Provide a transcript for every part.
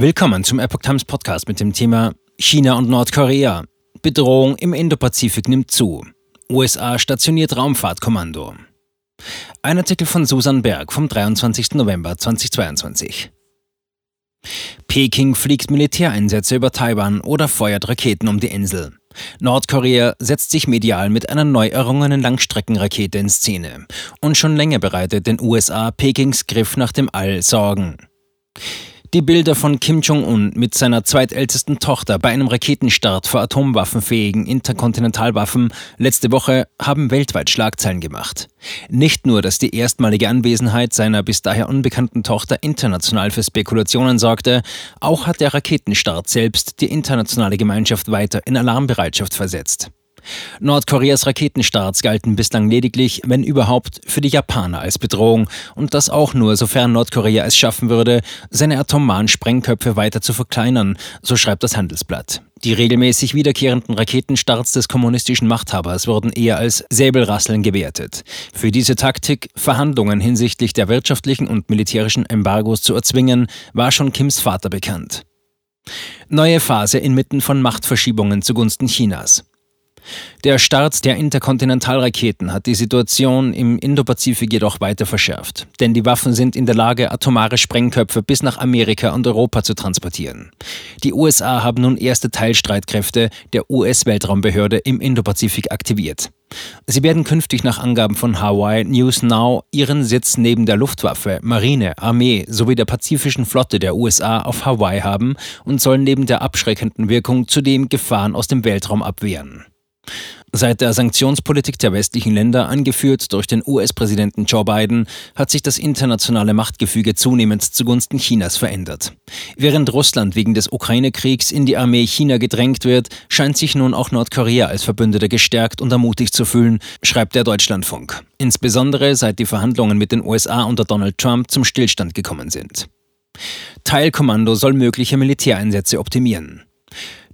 Willkommen zum Epoch Times Podcast mit dem Thema China und Nordkorea. Bedrohung im Indopazifik nimmt zu. USA stationiert Raumfahrtkommando. Ein Artikel von Susan Berg vom 23. November 2022. Peking fliegt Militäreinsätze über Taiwan oder feuert Raketen um die Insel. Nordkorea setzt sich medial mit einer neu errungenen Langstreckenrakete in Szene. Und schon länger bereitet den USA Pekings Griff nach dem All Sorgen. Die Bilder von Kim Jong-un mit seiner zweitältesten Tochter bei einem Raketenstart vor atomwaffenfähigen Interkontinentalwaffen letzte Woche haben weltweit Schlagzeilen gemacht. Nicht nur, dass die erstmalige Anwesenheit seiner bis daher unbekannten Tochter international für Spekulationen sorgte, auch hat der Raketenstart selbst die internationale Gemeinschaft weiter in Alarmbereitschaft versetzt. Nordkoreas Raketenstarts galten bislang lediglich, wenn überhaupt, für die Japaner als Bedrohung und das auch nur, sofern Nordkorea es schaffen würde, seine atomaren Sprengköpfe weiter zu verkleinern, so schreibt das Handelsblatt. Die regelmäßig wiederkehrenden Raketenstarts des kommunistischen Machthabers wurden eher als Säbelrasseln gewertet. Für diese Taktik, Verhandlungen hinsichtlich der wirtschaftlichen und militärischen Embargos zu erzwingen, war schon Kims Vater bekannt. Neue Phase inmitten von Machtverschiebungen zugunsten Chinas. Der Start der Interkontinentalraketen hat die Situation im Indopazifik jedoch weiter verschärft, denn die Waffen sind in der Lage, atomare Sprengköpfe bis nach Amerika und Europa zu transportieren. Die USA haben nun erste Teilstreitkräfte der US-Weltraumbehörde im Indopazifik aktiviert. Sie werden künftig nach Angaben von Hawaii News Now ihren Sitz neben der Luftwaffe, Marine, Armee sowie der Pazifischen Flotte der USA auf Hawaii haben und sollen neben der abschreckenden Wirkung zudem Gefahren aus dem Weltraum abwehren. Seit der Sanktionspolitik der westlichen Länder, angeführt durch den US-Präsidenten Joe Biden, hat sich das internationale Machtgefüge zunehmend zugunsten Chinas verändert. Während Russland wegen des Ukraine-Kriegs in die Armee China gedrängt wird, scheint sich nun auch Nordkorea als Verbündeter gestärkt und ermutigt zu fühlen, schreibt der Deutschlandfunk. Insbesondere seit die Verhandlungen mit den USA unter Donald Trump zum Stillstand gekommen sind. Teilkommando soll mögliche Militäreinsätze optimieren.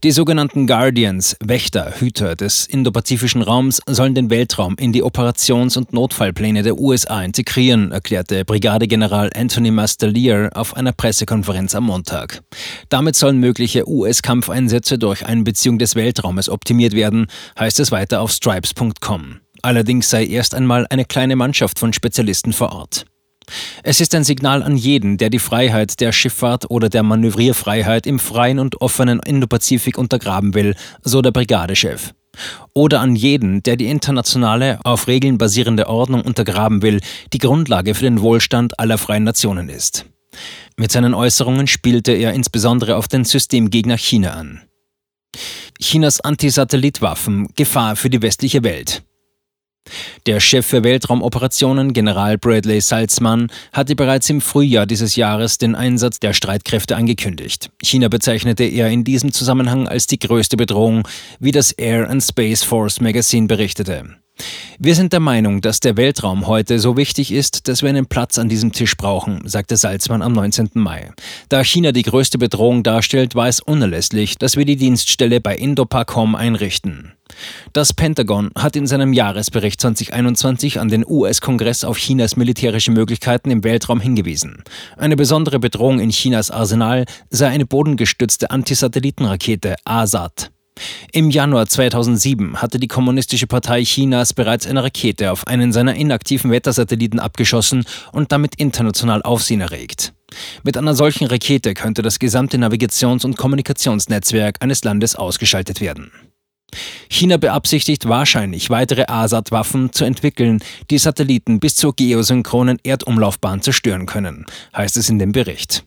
Die sogenannten Guardians, Wächter, Hüter des indopazifischen Raums, sollen den Weltraum in die Operations- und Notfallpläne der USA integrieren, erklärte Brigadegeneral Anthony Mastelier auf einer Pressekonferenz am Montag. Damit sollen mögliche US-Kampfeinsätze durch Einbeziehung des Weltraumes optimiert werden, heißt es weiter auf stripes.com. Allerdings sei erst einmal eine kleine Mannschaft von Spezialisten vor Ort. Es ist ein Signal an jeden, der die Freiheit der Schifffahrt oder der Manövrierfreiheit im freien und offenen Indopazifik untergraben will, so der Brigadechef. Oder an jeden, der die internationale, auf Regeln basierende Ordnung untergraben will, die Grundlage für den Wohlstand aller freien Nationen ist. Mit seinen Äußerungen spielte er insbesondere auf den Systemgegner China an. Chinas Antisatellitwaffen Gefahr für die westliche Welt. Der Chef für Weltraumoperationen, General Bradley Salzmann, hatte bereits im Frühjahr dieses Jahres den Einsatz der Streitkräfte angekündigt. China bezeichnete er in diesem Zusammenhang als die größte Bedrohung, wie das Air and Space Force Magazine berichtete. Wir sind der Meinung, dass der Weltraum heute so wichtig ist, dass wir einen Platz an diesem Tisch brauchen, sagte Salzmann am 19. Mai. Da China die größte Bedrohung darstellt, war es unerlässlich, dass wir die Dienststelle bei Indopacom einrichten. Das Pentagon hat in seinem Jahresbericht 2021 an den US-Kongress auf Chinas militärische Möglichkeiten im Weltraum hingewiesen. Eine besondere Bedrohung in Chinas Arsenal sei eine bodengestützte Antisatellitenrakete ASAT. Im Januar 2007 hatte die Kommunistische Partei Chinas bereits eine Rakete auf einen seiner inaktiven Wettersatelliten abgeschossen und damit international Aufsehen erregt. Mit einer solchen Rakete könnte das gesamte Navigations- und Kommunikationsnetzwerk eines Landes ausgeschaltet werden. China beabsichtigt wahrscheinlich weitere ASAT-Waffen zu entwickeln, die Satelliten bis zur geosynchronen Erdumlaufbahn zerstören können, heißt es in dem Bericht.